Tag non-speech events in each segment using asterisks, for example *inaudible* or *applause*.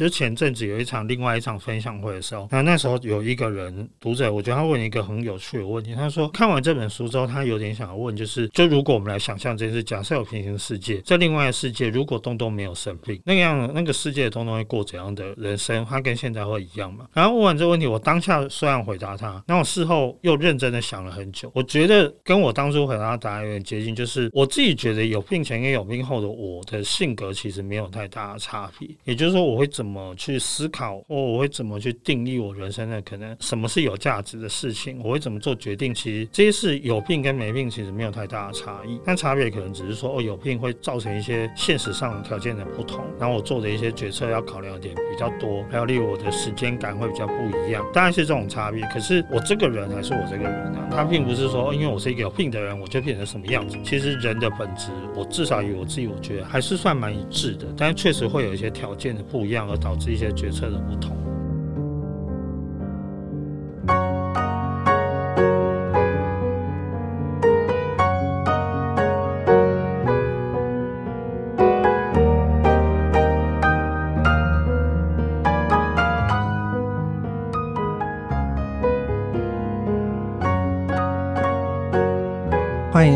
就前阵子有一场另外一场分享会的时候，那那时候有一个人读者，我觉得他问一个很有趣的问题，他说看完这本书之后，他有点想要问，就是就如果我们来想象这件事，假设有平行世界，在另外的世界，如果东东没有生病，那样那个世界的东东会过怎样的人生？他跟现在会一样吗？然后问完这个问题，我当下虽然回答他，那我事后又认真的想了很久，我觉得跟我当初回答的答案有点接近，就是我自己觉得有病前跟有病后的我的性格其实没有太大的差别，也就是说我会怎么怎么去思考，哦我会怎么去定义我人生的可能什么是有价值的事情，我会怎么做决定，其实这些事有病跟没病其实没有太大的差异，但差别可能只是说哦，有病会造成一些现实上条件的不同，然后我做的一些决策要考量的点比较多，还有例如我的时间感会比较不一样，当然是这种差别。可是我这个人还是我这个人啊，他并不是说因为我是一个有病的人，我就变成什么样子。其实人的本质，我至少以我自己我觉得还是算蛮一致的，但是确实会有一些条件的不一样，而导致一些决策的不同。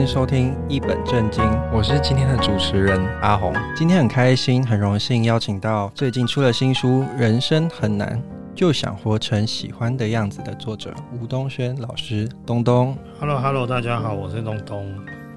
迎收听一本正经，我是今天的主持人阿红。今天很开心，很荣幸邀请到最近出了新书《人生很难，就想活成喜欢的样子》的作者吴东轩老师，东东。Hello，Hello，hello, 大家好，我是东东。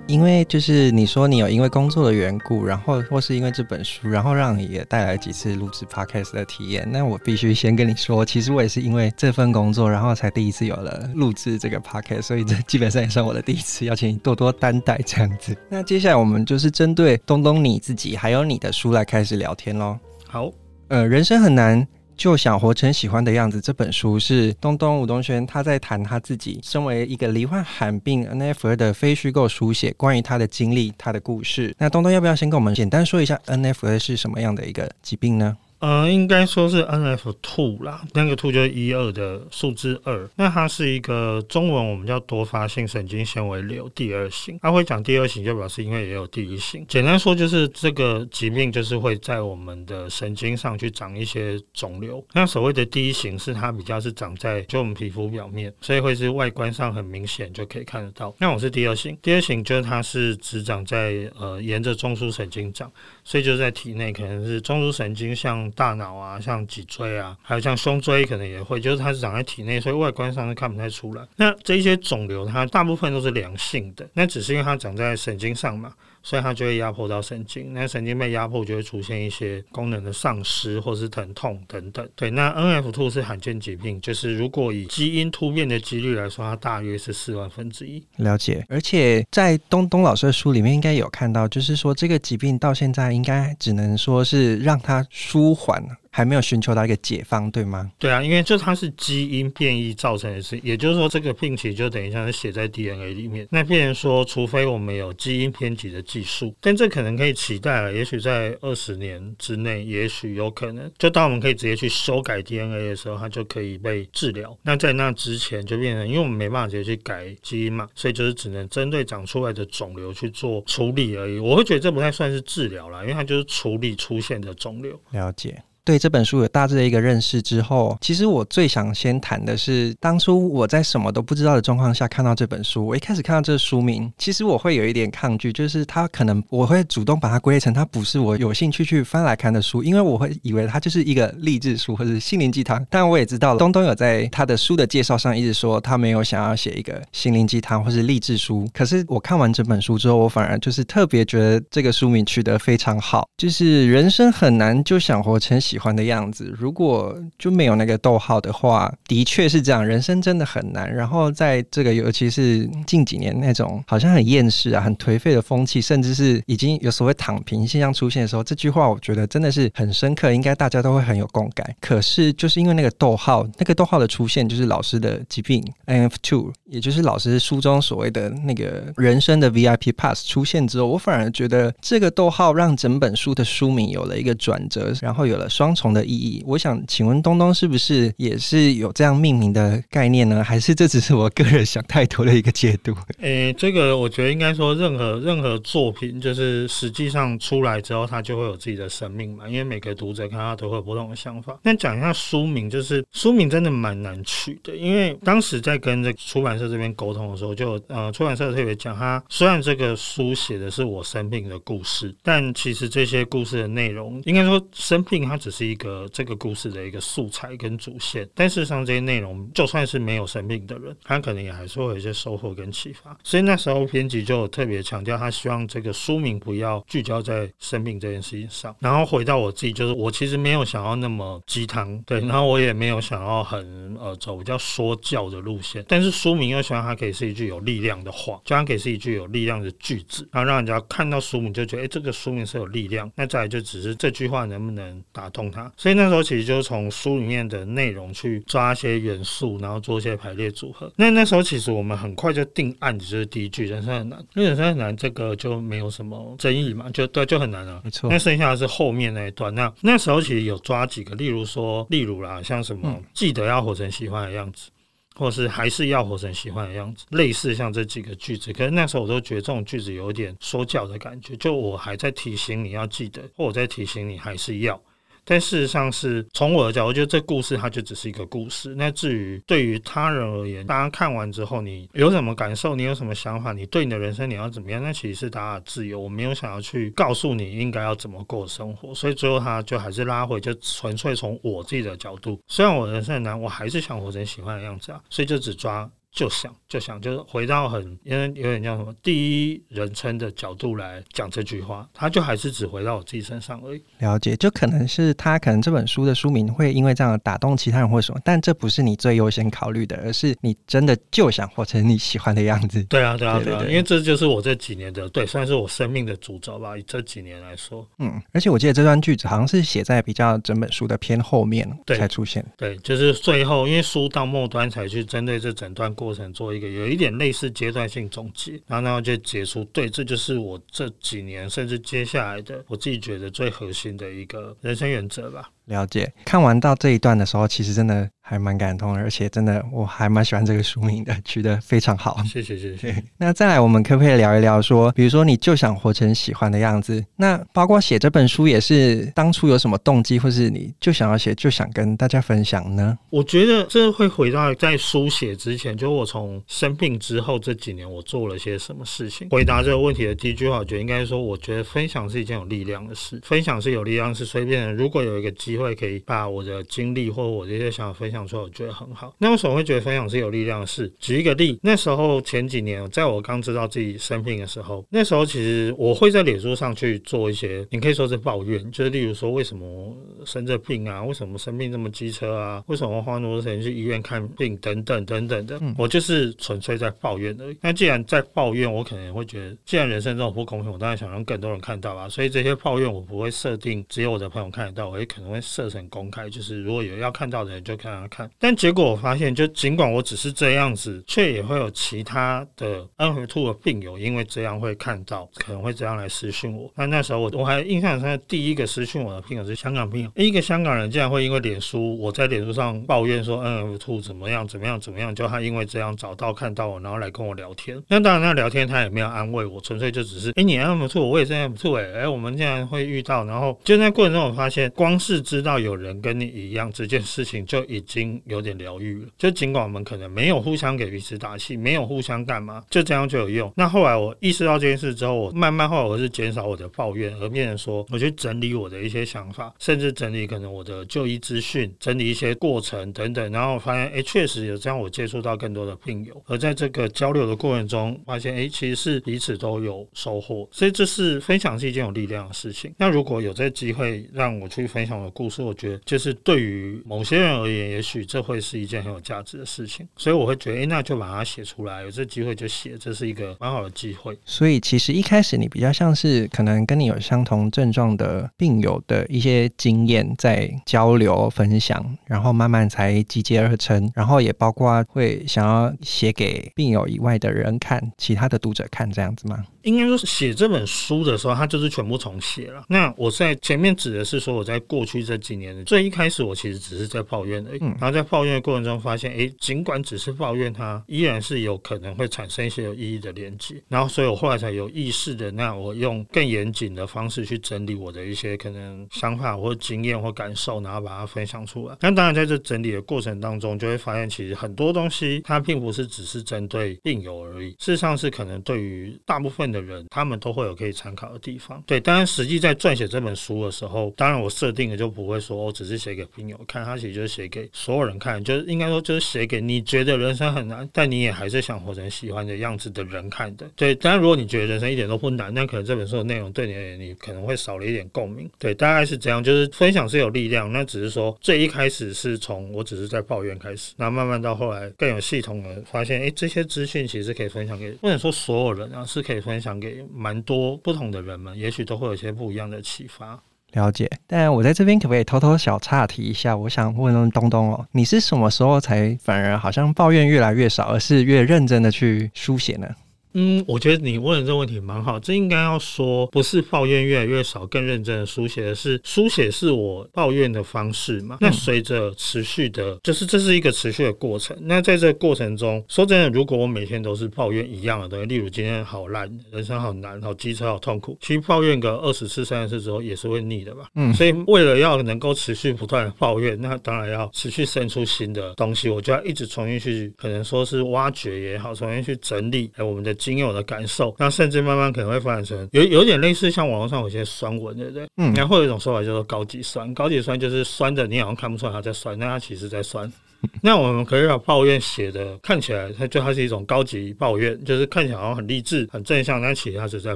因为就是你说你有因为工作的缘故，然后或是因为这本书，然后让你也带来几次录制 podcast 的体验。那我必须先跟你说，其实我也是因为这份工作，然后才第一次有了录制这个 podcast，所以这基本上也算我的第一次，要请你多多担待这样子。*laughs* 那接下来我们就是针对东东你自己还有你的书来开始聊天喽。好，呃，人生很难。就想活成喜欢的样子。这本书是东东吴东轩他在谈他自己身为一个罹患罕病 NF 二的非虚构书写，关于他的经历、他的故事。那东东要不要先跟我们简单说一下 NF 二是什么样的一个疾病呢？呃，应该说是 NF2 啦，那个 two 就是一二的数字二。那它是一个中文我们叫多发性神经纤维瘤第二型。它会讲第二型，就表示因为也有第一型。简单说就是这个疾病就是会在我们的神经上去长一些肿瘤。那所谓的第一型是它比较是长在就我们皮肤表面，所以会是外观上很明显就可以看得到。那我是第二型，第二型就是它是只长在呃沿着中枢神经长，所以就在体内可能是中枢神经像。大脑啊，像脊椎啊，还有像胸椎，可能也会，就是它是长在体内，所以外观上是看不太出来。那这一些肿瘤，它大部分都是良性的，那只是因为它长在神经上嘛。所以它就会压迫到神经，那神经被压迫就会出现一些功能的丧失或是疼痛等等。对，那 NF2 是罕见疾病，就是如果以基因突变的几率来说，它大约是四万分之一。了解，而且在东东老师的书里面应该有看到，就是说这个疾病到现在应该只能说是让它舒缓。还没有寻求到一个解方，对吗？对啊，因为就它是基因变异造成的事，也就是说，这个病情就等于像是写在 DNA 里面。那病人说，除非我们有基因编辑的技术，但这可能可以期待了。也许在二十年之内，也许有可能，就当我们可以直接去修改 DNA 的时候，它就可以被治疗。那在那之前，就变成因为我们没办法直接去改基因嘛，所以就是只能针对长出来的肿瘤去做处理而已。我会觉得这不太算是治疗啦，因为它就是处理出现的肿瘤。了解。对这本书有大致的一个认识之后，其实我最想先谈的是，当初我在什么都不知道的状况下看到这本书。我一开始看到这个书名，其实我会有一点抗拒，就是它可能我会主动把它归类成它不是我有兴趣去翻来看的书，因为我会以为它就是一个励志书或者心灵鸡汤。但我也知道，东东有在他的书的介绍上一直说他没有想要写一个心灵鸡汤或是励志书。可是我看完这本书之后，我反而就是特别觉得这个书名取得非常好，就是人生很难，就想活成喜。喜欢的样子，如果就没有那个逗号的话，的确是这样。人生真的很难。然后在这个，尤其是近几年那种好像很厌世啊、很颓废的风气，甚至是已经有所谓躺平现象出现的时候，这句话我觉得真的是很深刻，应该大家都会很有共感。可是就是因为那个逗号，那个逗号的出现，就是老师的疾病 N F two，也就是老师书中所谓的那个人生的 VIP Pass 出现之后，我反而觉得这个逗号让整本书的书名有了一个转折，然后有了双。双重的意义。我想请问东东是不是也是有这样命名的概念呢？还是这只是我个人想太多的一个解读？*laughs* 诶，这个我觉得应该说，任何任何作品，就是实际上出来之后，它就会有自己的生命嘛。因为每个读者看它都会有不同的想法。那讲一下书名，就是书名真的蛮难取的，因为当时在跟这出版社这边沟通的时候，就呃出版社特别讲，他虽然这个书写的是我生病的故事，但其实这些故事的内容，应该说生病它只是是一个这个故事的一个素材跟主线，但事实上这些内容，就算是没有生病的人，他可能也还是会有一些收获跟启发。所以那时候编辑就特别强调，他希望这个书名不要聚焦在生病这件事情上。然后回到我自己，就是我其实没有想要那么鸡汤，对，然后我也没有想要很呃走比较说教的路线，但是书名又希望它可以是一句有力量的话，这样可以是一句有力量的句子，然后让人家看到书名就觉得，哎，这个书名是有力量。那再来就只是这句话能不能打动动它。所以那时候其实就是从书里面的内容去抓一些元素，然后做一些排列组合。那那时候其实我们很快就定案子，就是第一句“人生很难”，因为“人生很难”这个就没有什么争议嘛，就对，就很难了。没错。那剩下的是后面那一段。那那时候其实有抓几个，例如说，例如啦，像什么“记得要活成喜欢的样子”，或是“还是要活成喜欢的样子”，类似像这几个句子。可是那时候我都觉得这种句子有点说教的感觉，就我还在提醒你要记得，或我在提醒你还是要。但事实上是从我的角度，我觉得这故事它就只是一个故事。那至于对于他人而言，大家看完之后你有什么感受，你有什么想法，你对你的人生你要怎么样，那其实是大家的自由。我没有想要去告诉你应该要怎么过生活，所以最后他就还是拉回，就纯粹从我自己的角度。虽然我人生很难，我还是想活成喜欢的样子啊，所以就只抓。就想就想，就是回到很因为有点像什么第一人称的角度来讲这句话，他就还是只回到我自己身上而已。了解，就可能是他可能这本书的书名会因为这样打动其他人或什么，但这不是你最优先考虑的，而是你真的就想活成你喜欢的样子。对啊，对啊，对啊，因为这就是我这几年的对，算是我生命的主轴吧。以这几年来说，嗯，而且我记得这段句子好像是写在比较整本书的偏后面才出现。对，对，就是最后，因为书到末端才去针对这整段过过程做一个有一点类似阶段性总结，然后然后就结束。对，这就是我这几年甚至接下来的我自己觉得最核心的一个人生原则吧。了解，看完到这一段的时候，其实真的还蛮感动的，而且真的我还蛮喜欢这个书名的，取得非常好。谢谢谢谢。*laughs* 那再来，我们可不可以聊一聊说，比如说你就想活成喜欢的样子？那包括写这本书也是当初有什么动机，或是你就想要写，就想跟大家分享呢？我觉得这会回到在书写之前，就我从生病之后这几年我做了些什么事情。回答这个问题的第一句话，我觉得应该说，我觉得分享是一件有力量的事。分享是有力量，是随便如果有一个机会可以把我的经历或我这些想法分享出来，我觉得很好。那为什么会觉得分享是有力量的事？举一个例，那时候前几年，在我刚知道自己生病的时候，那时候其实我会在脸书上去做一些，你可以说是抱怨，就是例如说为什么生这病啊，为什么生病这么机车啊，为什么花那么多钱去医院看病等等等等的，我就是纯粹在抱怨而已。那既然在抱怨，我可能会觉得，既然人生这种不公平，我当然想让更多人看到啊。所以这些抱怨我不会设定只有我的朋友看得到，我也可能会设成。公开就是，如果有要看到的人就看他看，但结果我发现，就尽管我只是这样子，却也会有其他的 NF2 的病友，因为这样会看到，可能会这样来私讯我。那那时候我我还印象很深，第一个私讯我的病友是香港病友，一个香港人竟然会因为脸书，我在脸书上抱怨说 NF2 怎么样怎么样怎么样，就他因为这样找到看到我，然后来跟我聊天。那当然，那聊天他也没有安慰我，纯粹就只是，哎，你 NF2，我也是 NF2，哎，哎，我们竟然会遇到，然后就在过程中我发现，光是知道有人。跟你一样，这件事情就已经有点疗愈了。就尽管我们可能没有互相给彼此打气，没有互相干嘛，就这样就有用。那后来我意识到这件事之后，我慢慢后来我是减少我的抱怨，而变成说我去整理我的一些想法，甚至整理可能我的就医资讯，整理一些过程等等。然后我发现，哎，确实有这样，我接触到更多的病友，而在这个交流的过程中，发现，哎，其实是彼此都有收获。所以这是分享是一件有力量的事情。那如果有这个机会让我去分享我的故事，我觉得。就是对于某些人而言，也许这会是一件很有价值的事情，所以我会觉得，哎，那就把它写出来，有这机会就写，这是一个蛮好的机会。所以其实一开始你比较像是可能跟你有相同症状的病友的一些经验在交流分享，然后慢慢才集结而成，然后也包括会想要写给病友以外的人看，其他的读者看这样子吗？应该说写这本书的时候，它就是全部重写了。那我在前面指的是说，我在过去这这几年，最一开始我其实只是在抱怨而已，然后在抱怨的过程中发现，哎，尽管只是抱怨，它依然是有可能会产生一些有意义的连接。然后，所以我后来才有意识的，那我用更严谨的方式去整理我的一些可能想法或经验或感受，然后把它分享出来。那当然，在这整理的过程当中，就会发现其实很多东西它并不是只是针对病友而已，事实上是可能对于大部分的人，他们都会有可以参考的地方。对，当然实际在撰写这本书的时候，当然我设定的就不会说我只是写给朋友看，它其实就是写给所有人看，就是应该说就是写给你觉得人生很难，但你也还是想活成喜欢的样子的人看的。对，当然如果你觉得人生一点都不难，那可能这本书的内容对你而言，你可能会少了一点共鸣。对，大概是这样，就是分享是有力量，那只是说最一开始是从我只是在抱怨开始，那慢慢到后来更有系统的发现，哎，这些资讯其实可以分享给，不能说所有人啊，是可以分享给蛮多不同的人们，也许都会有一些不一样的启发。了解，但我在这边可不可以偷偷小岔提一下？我想问问东东哦，你是什么时候才反而好像抱怨越来越少，而是越认真的去书写呢？嗯，我觉得你问的这个问题蛮好。这应该要说，不是抱怨越来越少，更认真的书写的是书写是我抱怨的方式嘛？那随着持续的，就是这是一个持续的过程。那在这个过程中，说真的，如果我每天都是抱怨一样的东西，例如今天好烂，人生好难，好机车好痛苦，其实抱怨个二十次、三十次之后，也是会腻的吧？嗯，所以为了要能够持续不断的抱怨，那当然要持续生出新的东西，我就要一直重新去，可能说是挖掘也好，重新去整理哎我们的。仅有的感受，那甚至慢慢可能会发展成有有点类似像网络上有些酸文，对不对？嗯，然后有一种说法叫做高级酸，高级酸就是酸的，你好像看不出来它在酸，但它其实在酸。*laughs* 那我们可以把抱怨写的看起来，它就它是一种高级抱怨，就是看起来好像很励志、很正向，但其实它是在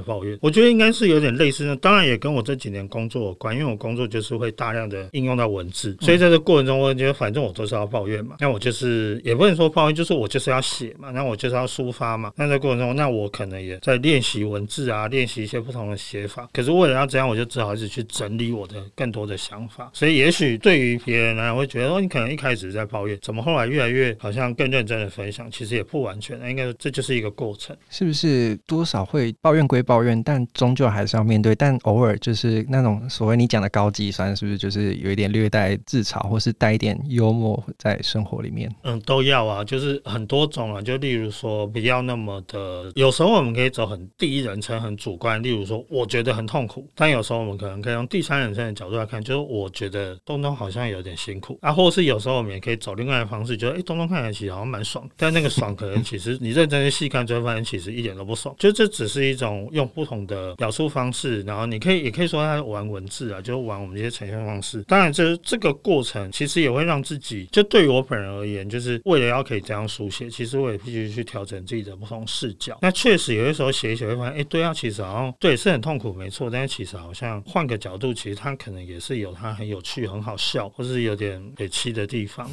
抱怨。我觉得应该是有点类似的，当然也跟我这几年工作有关，因为我工作就是会大量的应用到文字，所以在这过程中，我觉得反正我都是要抱怨嘛。那我就是也不能说抱怨，就是我就是要写嘛，那我就是要抒发嘛。那在过程中，那我可能也在练习文字啊，练习一些不同的写法。可是为了要这样，我就只好一直去整理我的更多的想法。所以也许对于别人来讲，会觉得说你可能一开始在抱怨。怎么后来越来越好像更认真的分享，其实也不完全，应该说这就是一个过程，是不是？多少会抱怨归抱怨，但终究还是要面对。但偶尔就是那种所谓你讲的高级酸，是不是就是有一点略带自嘲，或是带一点幽默在生活里面？嗯，都要啊，就是很多种啊。就例如说，不要那么的，有时候我们可以走很第一人称、很主观。例如说，我觉得很痛苦，但有时候我们可能可以用第三人称的角度来看，就是我觉得东东好像有点辛苦啊，或是有时候我们也可以走另外的方式，觉得哎，东东看起来其实好像蛮爽，但那个爽可能其实你认真的细看，就会发现其实一点都不爽。就这只是一种用不同的表述方式，然后你可以也可以说他玩文字啊，就玩我们这些呈现方式。当然，这这个过程其实也会让自己，就对于我本人而言，就是为了要可以这样书写，其实我也必须去调整自己的不同视角。那确实有些时候写一写会发现，哎，对啊，其实好像对是很痛苦，没错，但是其实好像换个角度，其实它可能也是有它很有趣、很好笑，或是有点给气的地方，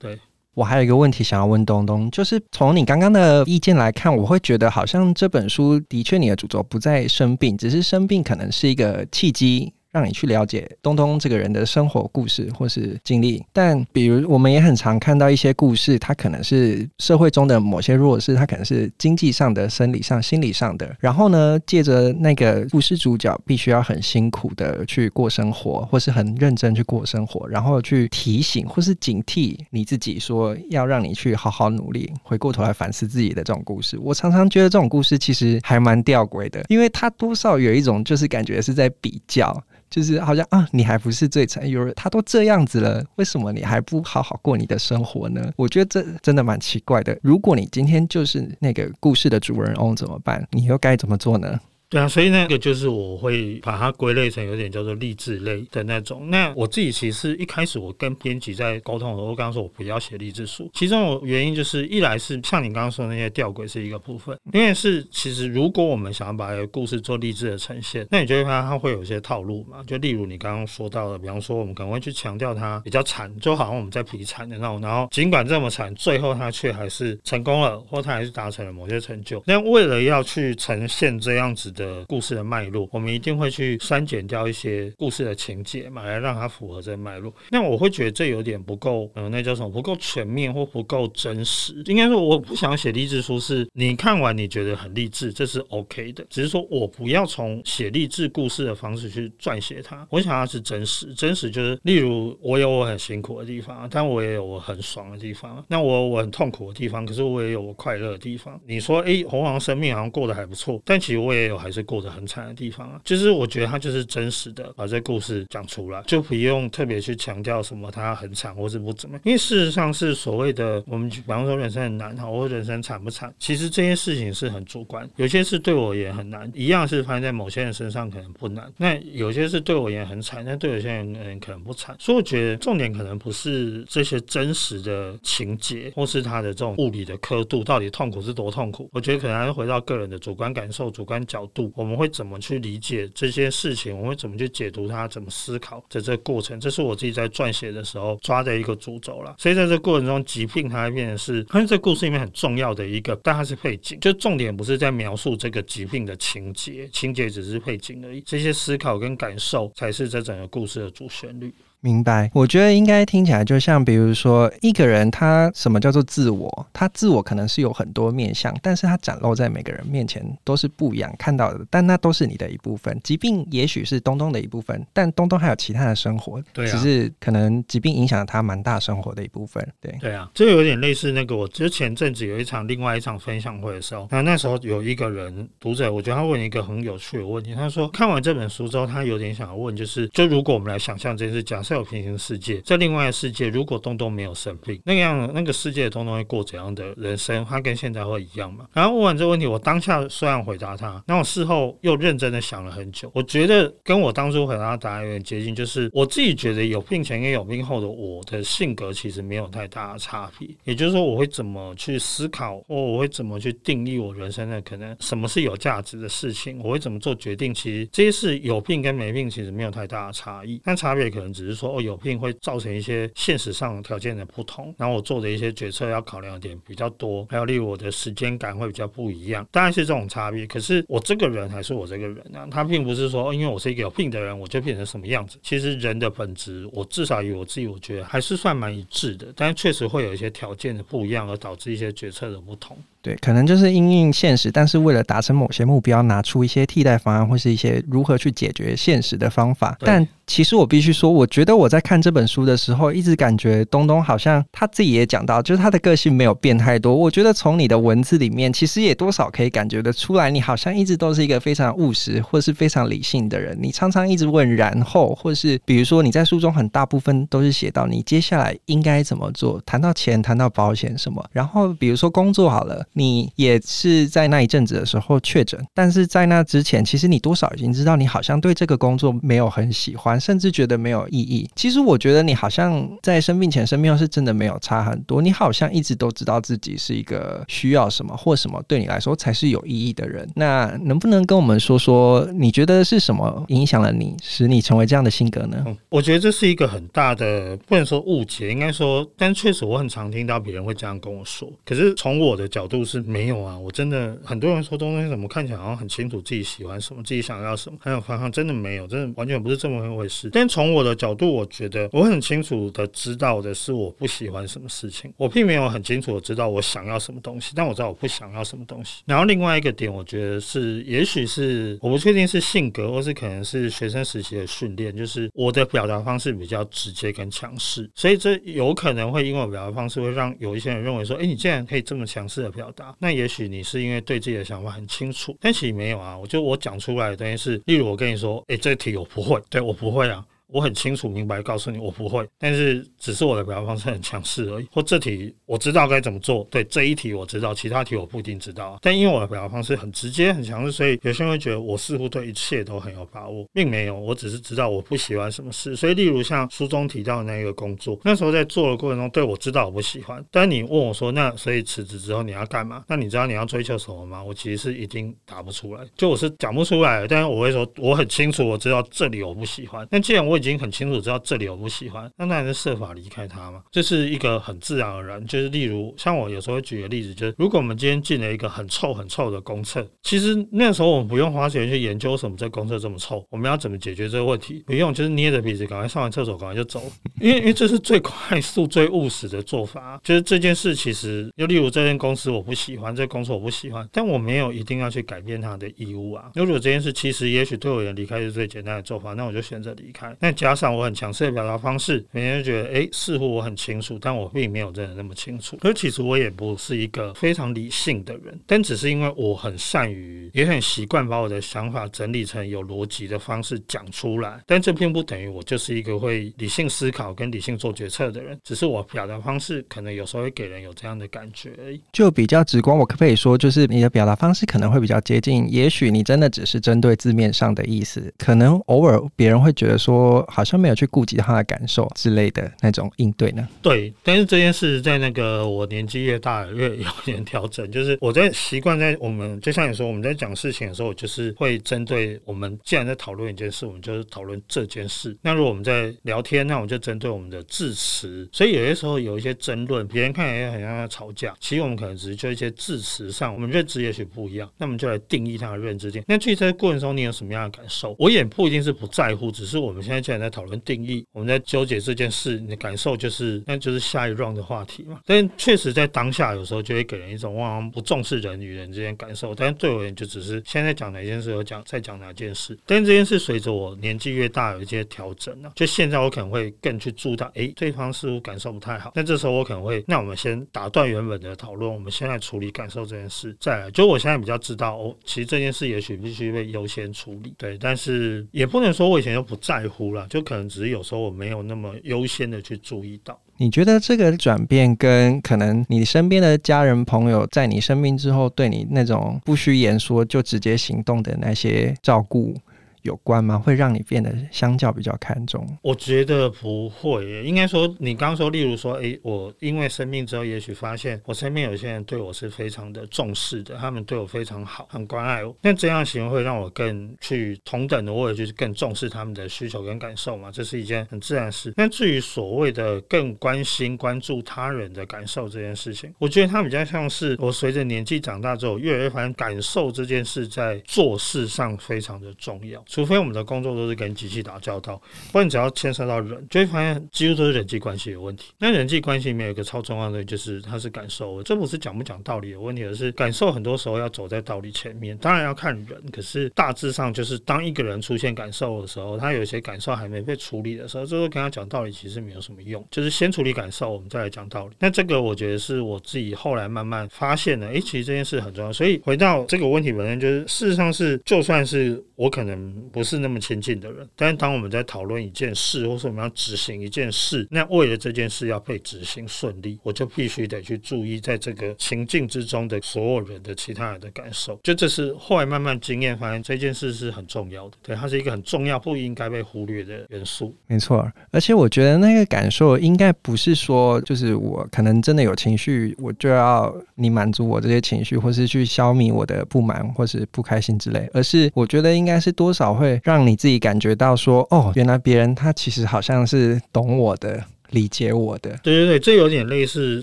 对。我还有一个问题想要问东东，就是从你刚刚的意见来看，我会觉得好像这本书的确你的主轴不在生病，只是生病可能是一个契机。让你去了解东东这个人的生活故事或是经历，但比如我们也很常看到一些故事，他可能是社会中的某些弱势，他可能是经济上的、生理上、心理上的。然后呢，借着那个故事主角必须要很辛苦的去过生活，或是很认真去过生活，然后去提醒或是警惕你自己，说要让你去好好努力，回过头来反思自己的这种故事。我常常觉得这种故事其实还蛮吊诡的，因为他多少有一种就是感觉是在比较。就是好像啊，你还不是最惨，有人他都这样子了，为什么你还不好好过你的生活呢？我觉得这真的蛮奇怪的。如果你今天就是那个故事的主人翁怎么办？你又该怎么做呢？对啊，所以那个就是我会把它归类成有点叫做励志类的那种。那我自己其实一开始我跟编辑在沟通的时候，我刚刚说我不要写励志书，其中有原因就是一来是像你刚刚说的那些吊诡是一个部分，因为是其实如果我们想要把一个故事做励志的呈现，那你就会发现它会有一些套路嘛。就例如你刚刚说到的，比方说我们可能会去强调它比较惨，就好像我们在比惨的那种，然后尽管这么惨，最后它却还是成功了，或它还是达成了某些成就。那为了要去呈现这样子的。的故事的脉络，我们一定会去删减掉一些故事的情节嘛，来让它符合这个脉络。那我会觉得这有点不够，嗯、呃，那叫什么？不够全面或不够真实。应该说，我不想写励志书，是你看完你觉得很励志，这是 OK 的。只是说我不要从写励志故事的方式去撰写它，我想要是真实。真实就是，例如我有我很辛苦的地方，但我也有我很爽的地方。那我我很痛苦的地方，可是我也有我快乐的地方。你说，诶，红黄生命好像过得还不错，但其实我也有还是过得很惨的地方啊。就是我觉得他就是真实的把这故事讲出来，就不用特别去强调什么他很惨或是不怎么样。因为事实上是所谓的我们比方说人生很难哈，或人生惨不惨，其实这些事情是很主观。有些事对我也很难，一样是发生在某些人身上可能不难。那有些事对我也很惨，但对有些人可能不惨。所以我觉得重点可能不是这些真实的情节，或是他的这种物理的刻度到底痛苦是多痛苦。我觉得可能还是回到个人的主观感受、主观角度，我们会怎么去理解这些事情？我们会怎么去解读它？怎么思考的这个过程？这是我自己在撰写的时候抓的一个主轴了。所以在这过程中，疾病它变成是，它是这故事里面很重要的一个，但它是背景，就重点不是在描述这个疾病的情节，情节只是背景而已。这些思考跟感受才是这整个故事的主旋律。明白，我觉得应该听起来就像，比如说一个人他什么叫做自我？他自我可能是有很多面相，但是他展露在每个人面前都是不一样看到的，但那都是你的一部分。疾病也许是东东的一部分，但东东还有其他的生活，对啊，只是可能疾病影响了他蛮大生活的一部分。对，对啊，这有点类似那个我之前阵子有一场另外一场分享会的时候，那那时候有一个人读者，我觉得他问一个很有趣的问题，他说看完这本书之后，他有点想要问，就是就如果我们来想象这件事，假设有平行世界。在另外的世界，如果东东没有生病，那样那个世界的东东会过怎样的人生？他跟现在会一样吗？然后问完这个问题，我当下虽然回答他，那我事后又认真的想了很久。我觉得跟我当初回答的答案有点接近，就是我自己觉得有病前跟有病后的我的性格其实没有太大的差别。也就是说，我会怎么去思考，或我会怎么去定义我人生的可能什么是有价值的事情，我会怎么做决定。其实这些事有病跟没病其实没有太大的差异，但差别可能只是说哦，有病会。造成一些现实上条件的不同，然后我做的一些决策要考量的点比较多，还有例如我的时间感会比较不一样，当然是这种差别。可是我这个人还是我这个人啊，他并不是说，因为我是一个有病的人，我就变成什么样子。其实人的本质，我至少以我自己，我觉得还是算蛮一致的，但确实会有一些条件的不一样，而导致一些决策的不同。对，可能就是因应现实，但是为了达成某些目标，拿出一些替代方案，或是一些如何去解决现实的方法。但其实我必须说，我觉得我在看这本书的时候，一直感觉东东好像他自己也讲到，就是他的个性没有变太多。我觉得从你的文字里面，其实也多少可以感觉得出来，你好像一直都是一个非常务实或是非常理性的人。你常常一直问然后，或是比如说你在书中很大部分都是写到你接下来应该怎么做，谈到钱，谈到保险什么。然后比如说工作好了。你也是在那一阵子的时候确诊，但是在那之前，其实你多少已经知道，你好像对这个工作没有很喜欢，甚至觉得没有意义。其实我觉得你好像在生病前、生病后是真的没有差很多。你好像一直都知道自己是一个需要什么或什么对你来说才是有意义的人。那能不能跟我们说说，你觉得是什么影响了你，使你成为这样的性格呢？我觉得这是一个很大的，不能说误解，应该说，但确实我很常听到别人会这样跟我说。可是从我的角度是没有啊，我真的很多人说东东怎么看起来好像很清楚自己喜欢什么，自己想要什么，很有方向，真的没有，真的完全不是这么一回事。但从我的角度，我觉得我很清楚的知道的是我不喜欢什么事情，我并没有很清楚的知道我想要什么东西，但我知道我不想要什么东西。然后另外一个点，我觉得是，也许是我不确定是性格，或是可能是学生时期的训练，就是我的表达方式比较直接跟强势，所以这有可能会因为我表达方式会让有一些人认为说，哎，你竟然可以这么强势的表那也许你是因为对自己的想法很清楚，但其实没有啊。我就我讲出来的东西是，例如我跟你说，诶，这个题我不会，对，我不会啊。我很清楚明白告诉你我不会，但是只是我的表达方式很强势而已。或这题我知道该怎么做，对，这一题我知道，其他题我不一定知道。但因为我的表达方式很直接很强势，所以有些人会觉得我似乎对一切都很有把握，并没有。我只是知道我不喜欢什么事。所以例如像书中提到的那一个工作，那时候在做的过程中，对，我知道我不喜欢。但你问我说，那所以辞职之后你要干嘛？那你知道你要追求什么吗？我其实是一定答不出来，就我是讲不出来。但是我会说我很清楚，我知道这里我不喜欢。那既然我已经很清楚知道这里我不喜欢，那当然是设法离开它嘛。这是一个很自然而然，就是例如像我有时候举个例子，就是如果我们今天进了一个很臭很臭的公厕，其实那时候我们不用花钱去研究什么这公厕这么臭，我们要怎么解决这个问题？不用，就是捏着鼻子赶快上完厕所赶快就走，因为因为这是最快速最务实的做法。就是这件事其实，就例如这间公司我不喜欢，这公司我不喜欢，但我没有一定要去改变它的义务啊。如果这件事其实也许对我而言离开是最简单的做法，那我就选择离开。那加上我很强势的表达方式，别人觉得哎，似乎我很清楚，但我并没有真的那么清楚。可是其实我也不是一个非常理性的人，但只是因为我很善于，也很习惯把我的想法整理成有逻辑的方式讲出来。但这并不等于我就是一个会理性思考跟理性做决策的人，只是我表达方式可能有时候会给人有这样的感觉而已。就比较直观，我可不可以说，就是你的表达方式可能会比较接近，也许你真的只是针对字面上的意思，可能偶尔别人会觉得说好像没有去顾及他的感受之类的那种应对呢？对，但是这件事在那个我年纪越大越有点调整，就是我在习惯在我们就像你说我们在讲事情的时候，就是会针对我们既然在讨论一件事，我们就是讨论这件事。那如果我们在聊天，那我们就针对我们的字词。所以有些时候有一些争论，别人看起来很像在吵架，其实我们可能只是就一些字词上，我们认知也许不一样，那我们就来定义他的认知点。那具体在过程中你有什么样的感受？我也不一定是不在乎，只是我们现在既然在讨论定义，我们在纠结这件事，你的感受就是那就是下一 round 的话题嘛。但确实在当下有时候就会给人一种往往不重视人与人之间感受。但对我而言就只是现在讲哪件事，我讲再讲哪件事。但这件事随着我年纪越大有一些调整啊，就现在我可能会更去注意到，哎，对方似乎感受不太好。那这时候我可能会，那我们先打断原本的讨论，我们先来处理感受这件事，再来。就我现在比较知道，哦，其实这件事也许必须被优先处理，对。但是也不能说我以前就不在乎就可能只是有时候我没有那么优先的去注意到。你觉得这个转变跟可能你身边的家人朋友在你生病之后对你那种不需言说就直接行动的那些照顾有关吗？会让你变得相较比较看重？我觉得不会，应该说你刚说，例如说，诶，我因为生病之后，也许发现我身边有些人对我是非常的重视的，他们对我非常好，很关爱我。那这样行为会让我更去同等的，我也就是更重视他们的需求跟感受嘛，这是一件很自然的事。那至于所谓的更关心、关注他人的感受这件事情，我觉得它比较像是我随着年纪长大之后，越来越发现感受这件事在做事上非常的重要。除非我们的工作都是跟机器打交道，不然只要牵涉到人，就会发现几乎都是人际关系有问题。那人际关系里面有一个超重要的，就是它是感受。这不是讲不讲道理的问题，而是感受很多时候要走在道理前面。当然要看人，可是大致上就是当一个人出现感受的时候，他有些感受还没被处理的时候，这时候跟他讲道理其实没有什么用。就是先处理感受，我们再来讲道理。那这个我觉得是我自己后来慢慢发现的。诶，其实这件事很重要。所以回到这个问题本身，就是事实上是，就算是我可能不是。那么亲近的人，但是当我们在讨论一件事，或是我们要执行一件事，那为了这件事要被执行顺利，我就必须得去注意在这个情境之中的所有人的其他人的感受。就这是后来慢慢经验发现，这件事是很重要的，对，它是一个很重要不应该被忽略的元素。没错，而且我觉得那个感受应该不是说，就是我可能真的有情绪，我就要你满足我这些情绪，或是去消弭我的不满或是不开心之类，而是我觉得应该是多少会。让你自己感觉到说，哦，原来别人他其实好像是懂我的。理解我的，对对对，这有点类似。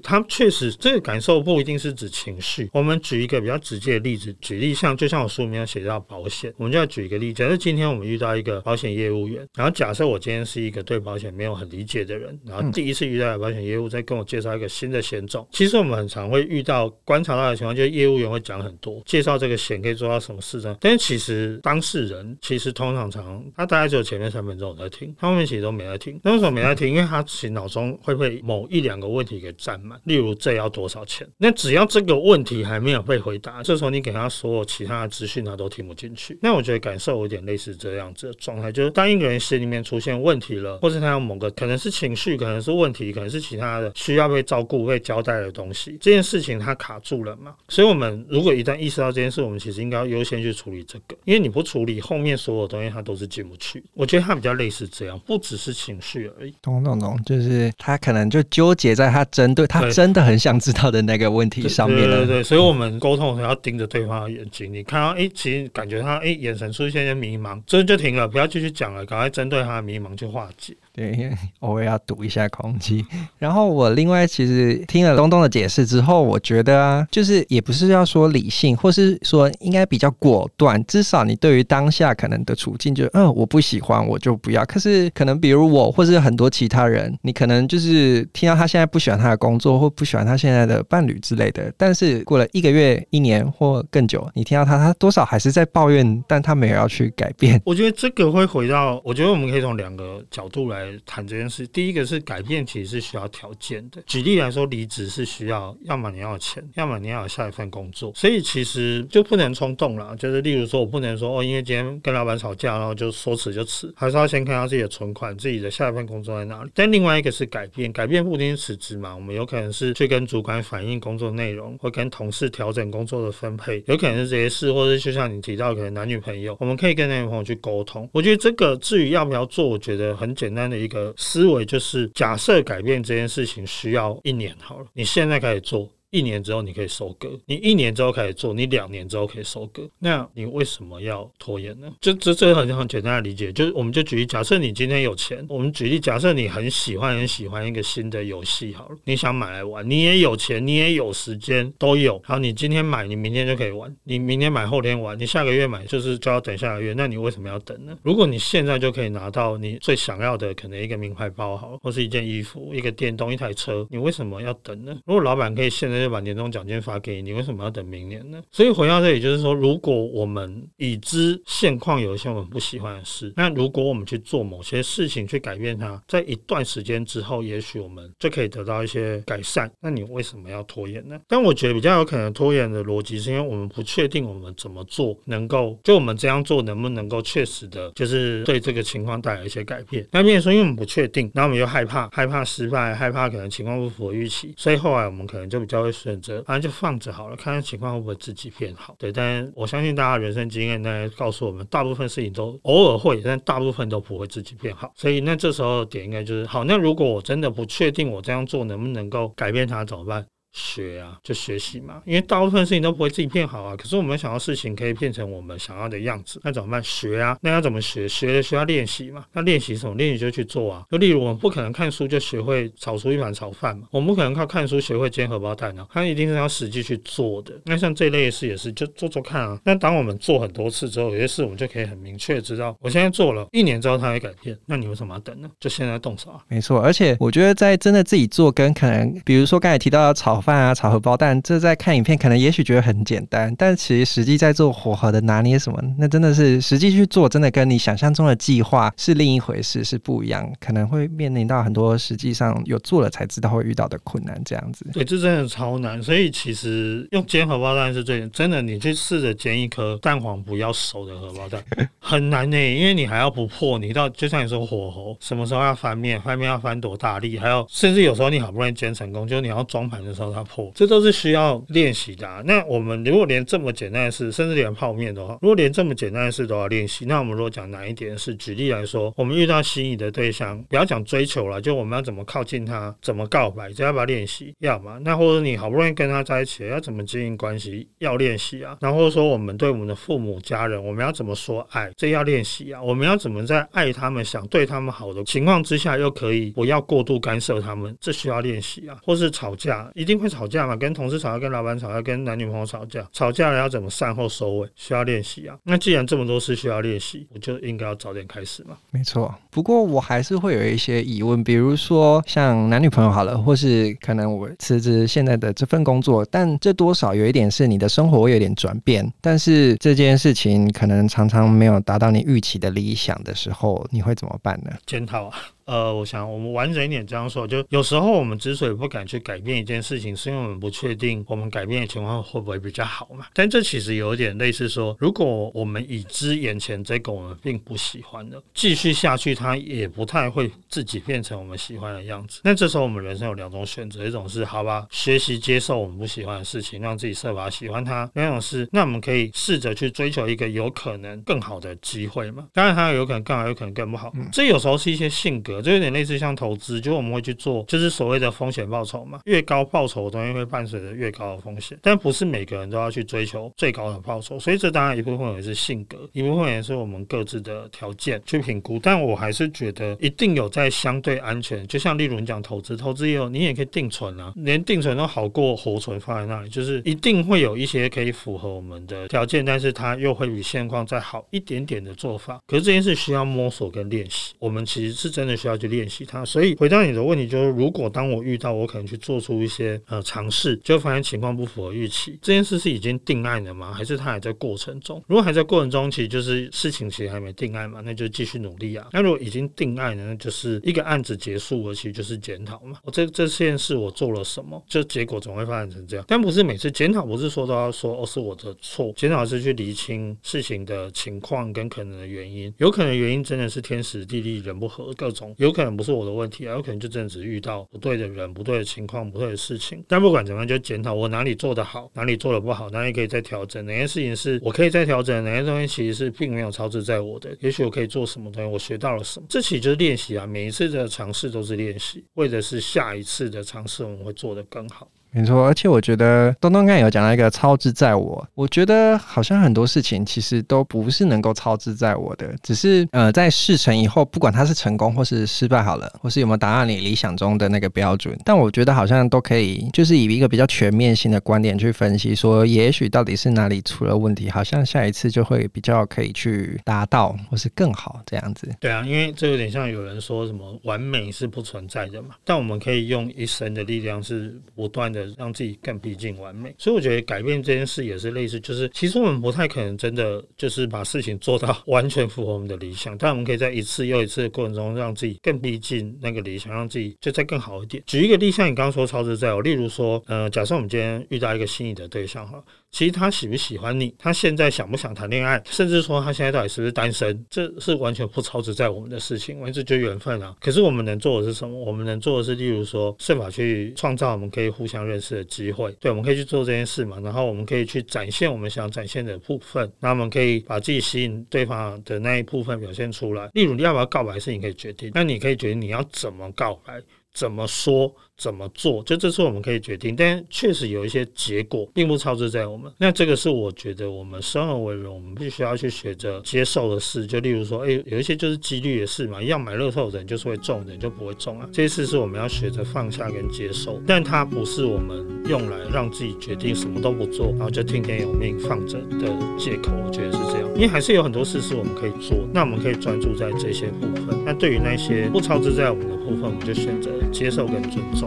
他确实这个感受不一定是指情绪。我们举一个比较直接的例子，举例像就像我书里面写到保险，我们就要举一个例子。假设今天我们遇到一个保险业务员，然后假设我今天是一个对保险没有很理解的人，然后第一次遇到保险业务在跟我介绍一个新的险种。其实我们很常会遇到观察到的情况，就是业务员会讲很多，介绍这个险可以做到什么事呢？但是其实当事人其实通常常他大概只有前面三分钟在听，他后面其实都没在听。那为什么没在听？因为他其实脑中会被某一两个问题给占满，例如这要多少钱？那只要这个问题还没有被回答，这时候你给他所有其他的资讯，他都听不进去。那我觉得感受有点类似这样子的状态，就是当一个人心里面出现问题了，或是他有某个可能是情绪，可能是问题，可能是其他的需要被照顾、被交代的东西，这件事情他卡住了嘛？所以，我们如果一旦意识到这件事，我们其实应该优先去处理这个，因为你不处理后面所有东西，它都是进不去。我觉得它比较类似这样，不只是情绪而已。懂懂懂，就是。就是他可能就纠结在他针对他真的很想知道的那个问题上面了。对对对，所以我们沟通的时候要盯着对方的眼睛，你看到哎，其实感觉他哎眼神出现一些迷茫，这就停了，不要继续讲了，赶快针对他的迷茫去化解。对，因 *laughs* 为偶尔要堵一下空气。然后我另外其实听了东东的解释之后，我觉得啊，就是也不是要说理性，或是说应该比较果断。至少你对于当下可能的处境就，就嗯，我不喜欢，我就不要。可是可能比如我，或是很多其他人，你可能就是听到他现在不喜欢他的工作，或不喜欢他现在的伴侣之类的。但是过了一个月、一年或更久，你听到他，他多少还是在抱怨，但他没有要去改变。我觉得这个会回到，我觉得我们可以从两个角度来。谈这件事，第一个是改变，其实是需要条件的。举例来说，离职是需要，要么你要钱，要么你要有下一份工作。所以其实就不能冲动了。就是例如说，我不能说哦，因为今天跟老板吵架，然后就说辞就辞，还是要先看他自己的存款，自己的下一份工作在哪里。但另外一个是改变，改变不一定是辞职嘛，我们有可能是去跟主管反映工作内容，或跟同事调整工作的分配，有可能是这些事，或者是就像你提到，可能男女朋友，我们可以跟男女朋友去沟通。我觉得这个至于要不要做，我觉得很简单的一个。思维就是假设改变这件事情需要一年好了，你现在开始做。一年之后你可以收割，你一年之后开始做，你两年之后可以收割。那你为什么要拖延呢？就这这很很简单的理解，就是我们就举例，假设你今天有钱，我们举例，假设你很喜欢很喜欢一个新的游戏，好了，你想买来玩，你也有钱，你也有时间，都有。好，你今天买，你明天就可以玩，你明天买，后天玩，你下个月买，就是就要等下个月。那你为什么要等呢？如果你现在就可以拿到你最想要的，可能一个名牌包，好，或是一件衣服，一个电动，一台车，你为什么要等呢？如果老板可以现在就把年终奖金发给你，你为什么要等明年呢？所以回到这里，就是说，如果我们已知现况有一些我们不喜欢的事，那如果我们去做某些事情去改变它，在一段时间之后，也许我们就可以得到一些改善。那你为什么要拖延呢？但我觉得比较有可能拖延的逻辑，是因为我们不确定我们怎么做能够，就我们这样做能不能够确实的，就是对这个情况带来一些改变。那变成说，因为我们不确定，然后我们又害怕，害怕失败，害怕可能情况不符合预期，所以后来我们可能就比较会选择，反正就放着好了，看看情况会不会自己变好。对，但我相信大家人生经验呢，告诉我们，大部分事情都偶尔会，但大部分都不会自己变好。所以那这时候点应该就是，好，那如果我真的不确定我这样做能不能够改变它，怎么办？学啊，就学习嘛，因为大部分事情都不会自己变好啊。可是我们想要事情可以变成我们想要的样子，那怎么办？学啊，那要怎么学？学的需要练习嘛。那练习什么？练习就去做啊。就例如我们不可能看书就学会炒出一盘炒饭嘛，我们不可能靠看书学会煎荷包蛋啊。它一定是要实际去做的。那像这类事也是，就做做看啊。那当我们做很多次之后，有些事我们就可以很明确知道，我现在做了一年之后它会改变。那你为什么要等呢？就现在动手啊。没错，而且我觉得在真的自己做跟可能，比如说刚才提到的炒饭啊、炒荷包蛋。这在看影片，可能也许觉得很简单，但其实实际在做火候的拿捏什么，那真的是实际去做，真的跟你想象中的计划是另一回事，是不一样，可能会面临到很多实际上有做了才知道会遇到的困难，这样子。对，这真的超难。所以其实用煎荷包蛋是最真的，你去试着煎一颗蛋黄不要熟的荷包蛋，很难呢，因为你还要不破，你到就像你说火候，什么时候要翻面，翻面要翻多大力，还有甚至有时候你好不容易煎成功，就你要装盘的时候它破，这都是。需要练习的啊。那我们如果连这么简单的事，甚至连泡面的话，如果连这么简单的事都要练习，那我们如果讲难一点的是，举例来说，我们遇到心仪的对象，不要讲追求了，就我们要怎么靠近他，怎么告白，这要不要练习？要嘛。那或者你好不容易跟他在一起，要怎么经营关系？要练习啊。然后说我们对我们的父母家人，我们要怎么说爱？这要练习啊。我们要怎么在爱他们、想对他们好的情况之下，又可以不要过度干涉他们？这需要练习啊。或是吵架，一定会吵架嘛，跟同。同事吵架，跟老板吵架，跟男女朋友吵架，吵架了要怎么善后收尾，需要练习啊。那既然这么多事需要练习，我就应该要早点开始嘛。没错，不过我还是会有一些疑问，比如说像男女朋友好了，或是可能我辞职现在的这份工作，但这多少有一点是你的生活会有点转变，但是这件事情可能常常没有达到你预期的理想的时候，你会怎么办呢？检讨啊。呃，我想我们完整一点这样说，就有时候我们之所以不敢去改变一件事情，是因为我们不确定我们改变的情况会不会比较好嘛。但这其实有点类似说，如果我们已知眼前这个我们并不喜欢的，继续下去，它也不太会自己变成我们喜欢的样子。那这时候我们人生有两种选择，一种是好吧，学习接受我们不喜欢的事情，让自己设法喜欢它；另一种是，那我们可以试着去追求一个有可能更好的机会嘛。当然，它有可能更好，有可能更不好。这有时候是一些性格。个，这有点类似像投资，就我们会去做，就是所谓的风险报酬嘛。越高报酬的东西会伴随着越高的风险，但不是每个人都要去追求最高的报酬，所以这当然一部分也是性格，一部分也是我们各自的条件去评估。但我还是觉得一定有在相对安全，就像例如你讲投资，投资也有你也可以定存啊，连定存都好过活存放在那里，就是一定会有一些可以符合我们的条件，但是它又会比现况再好一点点的做法。可是这件事需要摸索跟练习，我们其实是真的需要去练习它。所以回到你的问题，就是如果当我遇到，我可能去做出一些呃尝试，就发现情况不符合预期，这件事是已经定案了吗？还是它还在过程中？如果还在过程中，其实就是事情其实还没定案嘛，那就继续努力啊。那如果已经定案了，那就是一个案子结束了，其实就是检讨嘛。我这这件事我做了什么？就结果总会发展成这样。但不是每次检讨，不是说都要说哦是我的错，检讨是去厘清事情的情况跟可能的原因。有可能原因真的是天时地利人不和，各种有可能不是我的问题啊，有可能就真的只遇到不对的人、不对的情况、不对的事情。但不管怎么样，就检讨我哪里做的好，哪里做的不好，哪里可以再调整，哪些事情是我可以再调整，哪些东西其实是并没有超支在我的。也许我可以做什么东西，我学到了什么，这其实就是练习啊。每一次的尝试都是练习，为的是下一次的尝试我们会做得更好。没错，而且我觉得东东刚才有讲到一个超支在我，我觉得好像很多事情其实都不是能够超支在我的，只是呃在事成以后，不管它是成功或是失败好了，或是有没有达到你理想中的那个标准，但我觉得好像都可以，就是以一个比较全面性的观点去分析，说也许到底是哪里出了问题，好像下一次就会比较可以去达到或是更好这样子。对啊，因为这有点像有人说什么完美是不存在的嘛，但我们可以用一生的力量是不断的。让自己更逼近完美，所以我觉得改变这件事也是类似，就是其实我们不太可能真的就是把事情做到 *laughs* 完全符合我们的理想，但我们可以在一次又一次的过程中，让自己更逼近那个理想，让自己就再更好一点。举一个例，像你刚刚说超自在我，例如说，呃，假设我们今天遇到一个心仪的对象哈。其实他喜不喜欢你，他现在想不想谈恋爱，甚至说他现在到底是不是单身，这是完全不超值在我们的事情，完全就缘分啊。可是我们能做的是什么？我们能做的是，例如说设法去创造我们可以互相认识的机会，对，我们可以去做这件事嘛。然后我们可以去展现我们想展现的部分，那我们可以把自己吸引对方的那一部分表现出来。例如你要不要告白是你可以决定，那你可以决定你要怎么告白。怎么说怎么做，就这是我们可以决定，但确实有一些结果并不超支在我们。那这个是我觉得我们生而为人，我们必须要去学着接受的事。就例如说，诶，有一些就是几率的事嘛，一样买乐透的人就是会中的人就不会中啊。这些事是我们要学着放下跟接受，但它不是我们用来让自己决定什么都不做，然后就听天由命放着的借口。我觉得是这样，因为还是有很多事是我们可以做，那我们可以专注在这些部分。那对于那些不超支在我们的部分，我们就选择。接受跟尊重。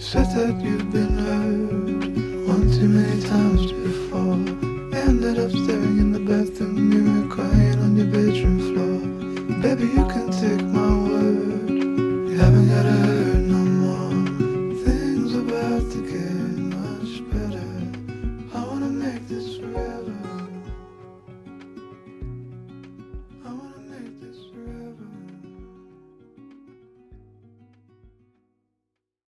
Said that you've been hurt one too many times before. Ended up staring in the bathroom mirror, crying on your bedroom floor. Baby, you can take my word.